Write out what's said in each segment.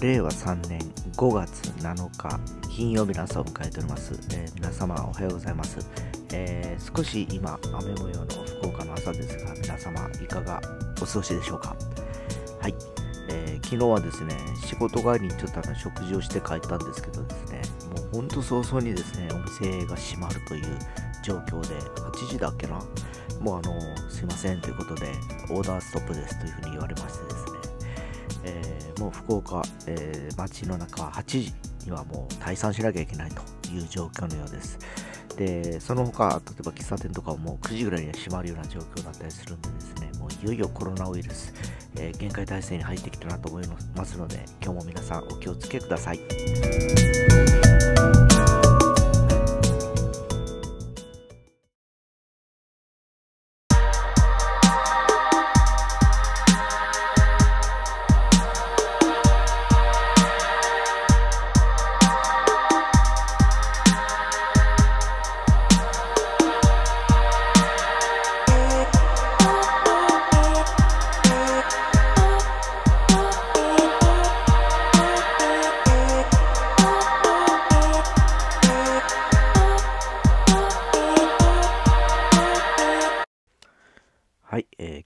令和3年5月7日金曜日の朝を迎えております、えー、皆様おはようございます、えー、少し今雨模様の福岡の朝ですが皆様いかがお過ごしでしょうか？はい、えー、昨日はですね仕事帰りにちょっとあの食事をして帰ったんですけどですねもうほんと早々にですねお店が閉まるという状況で8時だっけな？もうあのすいませんということでオーダーストップですというふうに言われましてですね。えー、もう福岡、えー、街の中は8時にはもう退散しなきゃいけないという状況のようです。で、その他、例えば喫茶店とかもう9時ぐらいには閉まるような状況だったりするんでですね、もういよいよコロナウイルス、えー、限界体制に入ってきたなと思いますので、今日も皆さんお気をつけくださ。い、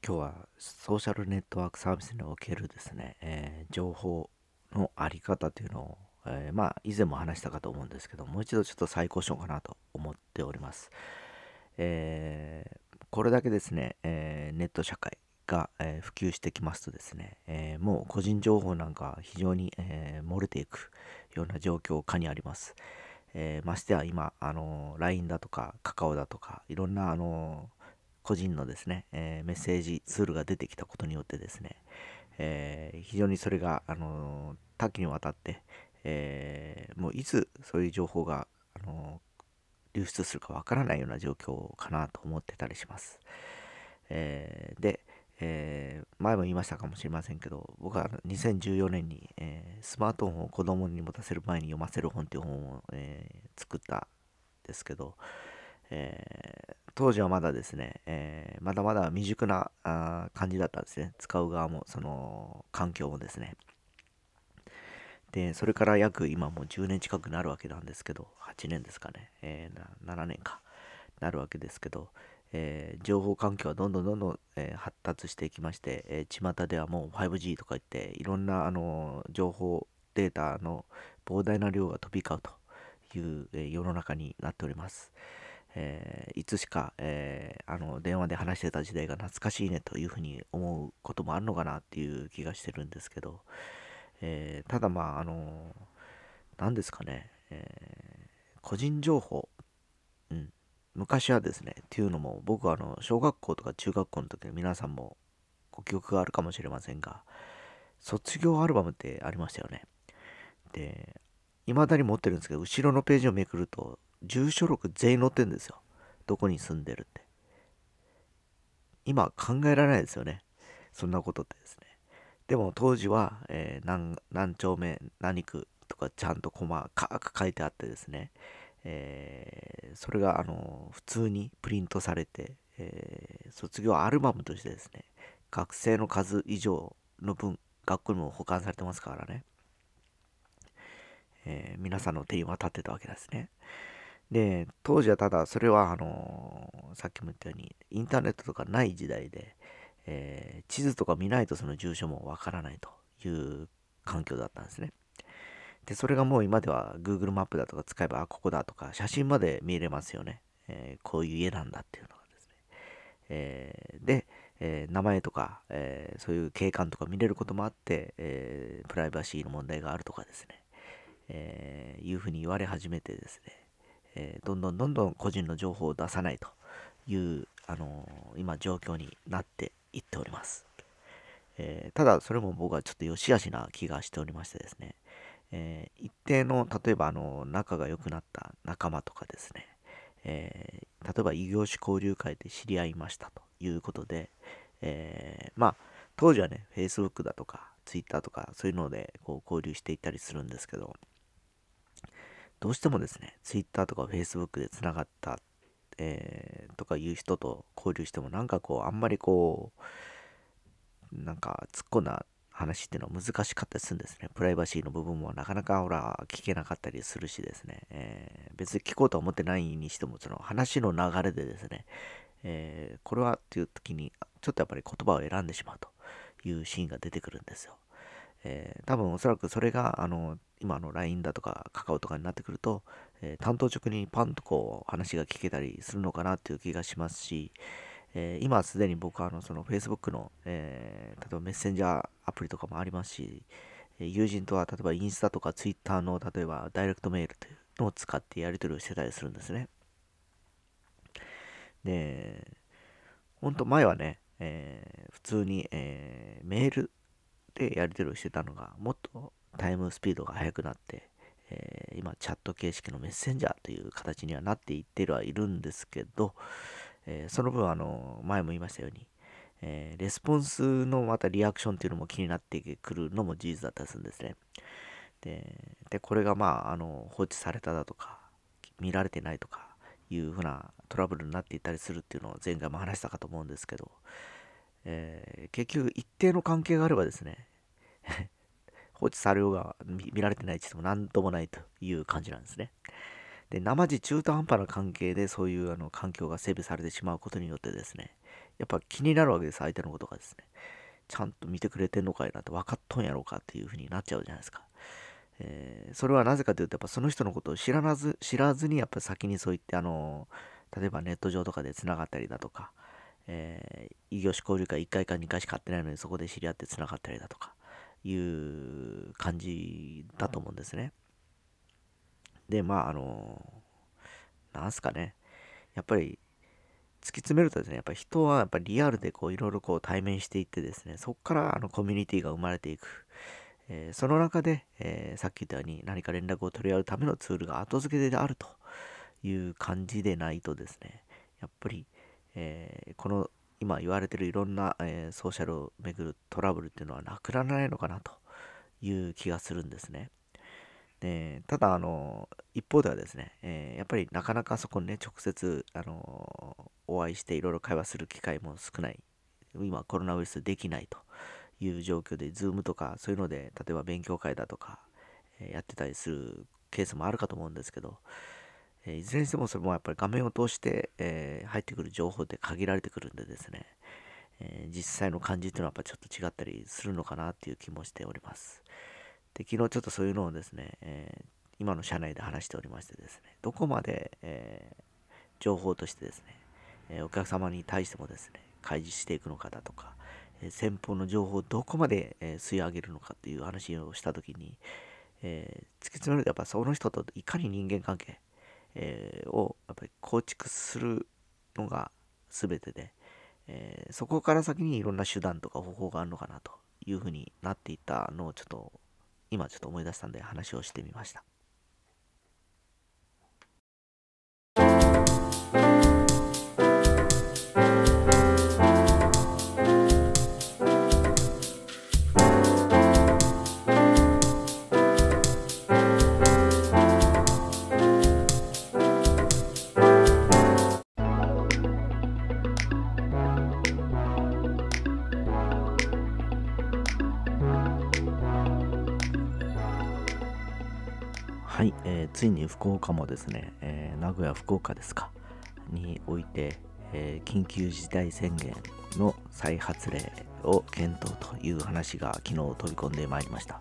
今日はソーシャルネットワークサービスにおけるですね、えー、情報のあり方というのを、えー、まあ以前も話したかと思うんですけどもう一度ちょっと再考証かなと思っております、えこれだけですね、えネット社会が、え普及してきますとですね、えもう個人情報なんか非常に、え漏れていくような状況下にあります、えましてや今あの LINE だとかカカオだとかいろんなあの個人のですね、えー、メッセージツールが出てきたことによってですね、えー、非常にそれが、あの多岐にわたって、えもういつそういう情報が、あの流出するかわからないような状況かなと思ってたりします。えで、えー、前も言いましたかもしれませんけど僕は2014年に、えー、スマートフォンを子供に持たせる前に読ませる本っていう本を、えー、作ったんですけど、えー、当時はまだですね、えー、まだまだ未熟なあ感じだったんですね。使う側も、その環境もですね。で、それから約今もう10年近くなるわけなんですけど、8年ですかね、えー、7年かなるわけですけど、えー、情報環境はどんどんどんどん、えー、発達していきまして、えー、巷ではもう 5G とか言って、いろんな、あの情報データの膨大な量が飛び交うという、え世の中になっております。えー、いつしか、えー、あの電話で話してた時代が懐かしいねというふうに思うこともあるのかなっていう気がしてるんですけど、えー、ただまああの何ですかね、え個人情報、うん、昔はですねっていうのも僕はあの小学校とか中学校の時に皆さんもご記憶があるかもしれませんが卒業アルバムってありましたよね。で未だに持ってるんですけど後ろのページをめくると住所録全員載ってるんですよ。どこに住んでるって。今考えられないですよね。そんなことってですね。でも当時は、えー、何何丁目何区とかちゃんと細かく書いてあってですね、えー、それがあの普通にプリントされて、えー、卒業アルバムとしてですね、学生の数以上の分、学校にも保管されてますからね、え、皆さんの手に渡ってたわけですね。で、当時はただそれはあのー、さっきも言ったようにインターネットとかない時代で、えー、地図とか見ないとその住所もわからないという環境だったんですね。で、それがもう今では Google マップだとか使えば、あ、ここだとか写真まで見れますよね。えー、こういう家なんだっていうのがですね。えーで、え名前とか、えそういう景観とか見れることもあって、えプライバシーの問題があるとかですね、えいうふうに言われ始めてですね、えー、どんどんどんどん個人の情報を出さないという、あのー、今状況になっていっております。えー、ただ、それも僕はちょっと良し悪しな気がしておりましてですね、え一定の、例えば、あの、仲が良くなった仲間とかですね、え例えば異業種交流会で知り合いましたということで、えまあ、当時はね、Facebook だとか、Twitter とか、そういうのでこう交流していったりするんですけど、どうしてもですね、Twitter とか Facebook でつながった、えー、とかいう人と交流しても、なんかこう、あんまりこう、なんか突っ込んだ話っていうのは難しかったりするんですね。プライバシーの部分もなかなかほら聞けなかったりするしですね、えー、別に聞こうとは思ってないにしても、その話の流れでですね、えー、これはっていう時に、ちょっとやっぱり言葉を選んでしまうというシーンが出てくるんですよ。えー、多分おそらくそれが、あの、今の LINE だとかカカオとかになってくると、え担当直にパンとこう話が聞けたりするのかなっていう気がしますし、えー、今すでに僕はあのその Facebook の、え、例えばメッセンジャーアプリとかもありますし、友人とは例えばインスタとか Twitter の例えばダイレクトメールというのを使ってやり取りをしてたりするんですね。で、本当前はね、えー、普通に、えー、メールでやり取りをしてたのがもっとタイムスピードが速くなって、えー、今チャット形式のメッセンジャーという形にはなっていってはいるんですけど、えー、その分、あの、前も言いましたように、えー、レスポンスのまたリアクションっていうのも気になってくるのも事実だったりするんですね。で、でこれがまあ、あの、放置されただとか、見られてないとかいうふうなトラブルになっていたりするっていうのを前回も話したかと思うんですけど、えー、結局一定の関係があればですね、放置されようが見られてないって言っても何ともないという感じなんですね。で、生地中途半端な関係でそういうあの環境が整備されてしまうことによってですね、やっぱ気になるわけです、相手のことがですね。ちゃんと見てくれてんのかいなって分かっとんやろうかっていうふうになっちゃうじゃないですか。えー、それはなぜかというと、やっぱその人のことを知らず、知らずに、やっぱ先にそう言って、あの、例えばネット上とかで繋がったりだとか、えー、異業種交流会1回か2回しか会ってないのにそこで知り合って繋がったりだとか、いう感じだと思うんですね。で、まあ、あの、なんすかね、やっぱり、突き詰めるとですね、やっぱり人はやっぱリアルでこういろいろこう対面していってですね、そこからあのコミュニティが生まれていく。えー、その中で、えー、さっき言ったように何か連絡を取り合うためのツールが後付けであるという感じでないとですね、やっぱり、えー、この今言われてるいろんな、えソーシャルをめぐるトラブルっていうのはなくならないのかなという気がするんですね。でただあの一方ではですね、えー、やっぱりなかなかそこにね直接あのお会いしていろいろ会話する機会も少ない今コロナウイルスできないという状況で Zoom とかそういうので例えば勉強会だとか、えー、やってたりするケースもあるかと思うんですけど、え、いずれにしてもそれもやっぱり画面を通して、え入ってくる情報って限られてくるんでですね、え実際の感じっていうのはやっぱちょっと違ったりするのかなっていう気もしております。で、昨日ちょっとそういうのをですね、え、今の社内で話しておりましてですね、どこまで、え、情報としてですね、えお客様に対してもですね、開示していくのかだとか、え先方の情報をどこまで、え吸い上げるのかっていう話をしたときに、え突き詰めるとやっぱその人といかに人間関係、えーをやっぱり構築するのが全てで、えそこから先にいろんな手段とか方法があるのかなというふうになっていたのをちょっと今ちょっと思い出したんで話をしてみました。ついに福岡もですね、えー、名古屋、福岡ですか、において、えー、緊急事態宣言の再発令を検討という話が昨日飛び込んでまいりました。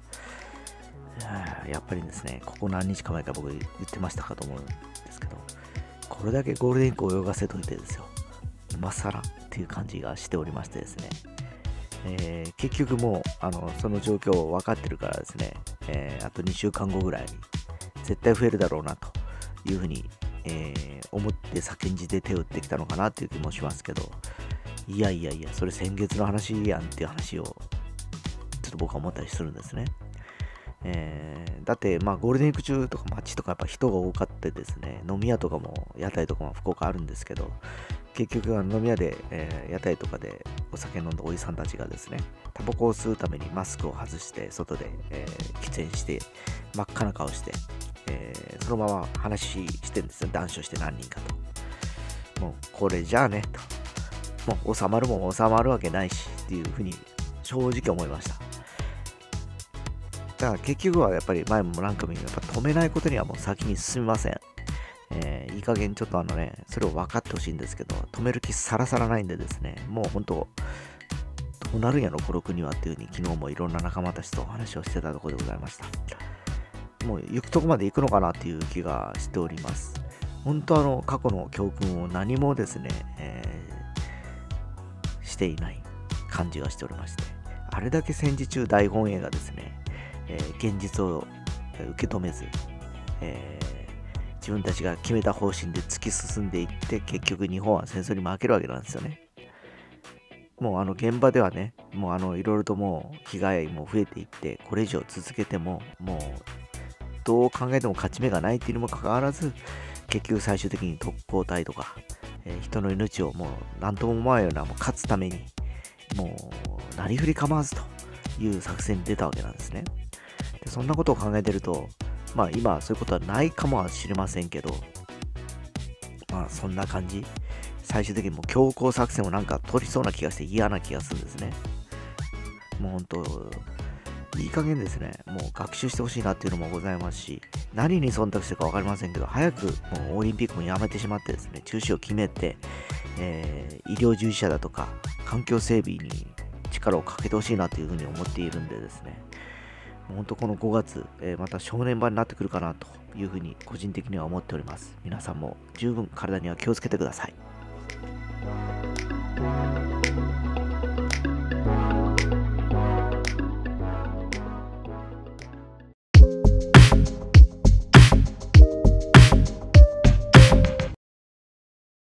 やっぱりですね、ここ何日か前か僕言ってましたかと思うんですけど、これだけゴールデンウィーク泳がせといてですよ、今更っていう感じがしておりましてですね、えー、結局もうあのその状況を分かってるからですね、えー、あと2週間後ぐらい絶対増えるだろうなというふうに、えー、思って先んじて手を打ってきたのかなっていう気もしますけど、いやいやいや、それ先月の話やんっていう話を、ちょっと僕は思ったりするんですね。えー、だって、まあ、ゴールデンウィーク中とか街とかやっぱ人が多かってですね、飲み屋とかも屋台とかも福岡あるんですけど、結局飲み屋で、えー、屋台とかでお酒飲んだおじさんたちがですね、タバコを吸うためにマスクを外して外で、えー、喫煙して真っ赤な顔して、えー、そのまま話してるんですよ。談笑して何人かと。もう、これじゃあね、と。もう収まるもん収まるわけないし、っていうふうに正直思いました。だから結局はやっぱり前も何回も言うやっぱ止めないことにはもう先に進みません。えー、いい加減ちょっとあのね、それを分かってほしいんですけど、止める気さらさらないんでですね、もう本当、どうなるんやろ、この国はっていうふうに昨日もいろんな仲間たちとお話をしてたところでございました。もう行くとこまで行くのかなっていう気がしております。本当あの過去の教訓を何もですね、えー、していない感じがしておりまして、あれだけ戦時中大本営がですね、えー、現実を受け止めず、えー、自分たちが決めた方針で突き進んでいって結局日本は戦争に負けるわけなんですよね。もうあの現場ではね、もうあのいろいろともう被害も増えていって、これ以上続けてももうどう考えても勝ち目がないっていうにもかかわらず、結局最終的に特攻隊とか、えー、人の命をもう何とも思わないようなもう勝つために、もう何振り構わずという作戦に出たわけなんですね。でそんなことを考えてると、まあ今そういうことはないかもしれませんけど、まあそんな感じ。最終的にもう強行作戦をなんか取りそうな気がして嫌な気がするんですね。もう本当、いい加減ですね、もう学習してほしいなっていうのもございますし、何に忖度してるか分かりませんけど、早くもうオリンピックもやめてしまってですね、中止を決めて、えー、医療従事者だとか、環境整備に力をかけてほしいなというふうに思っているんでですね、本当この5月、えー、また正念場になってくるかなというふうに個人的には思っております。皆さんも十分体には気をつけてください。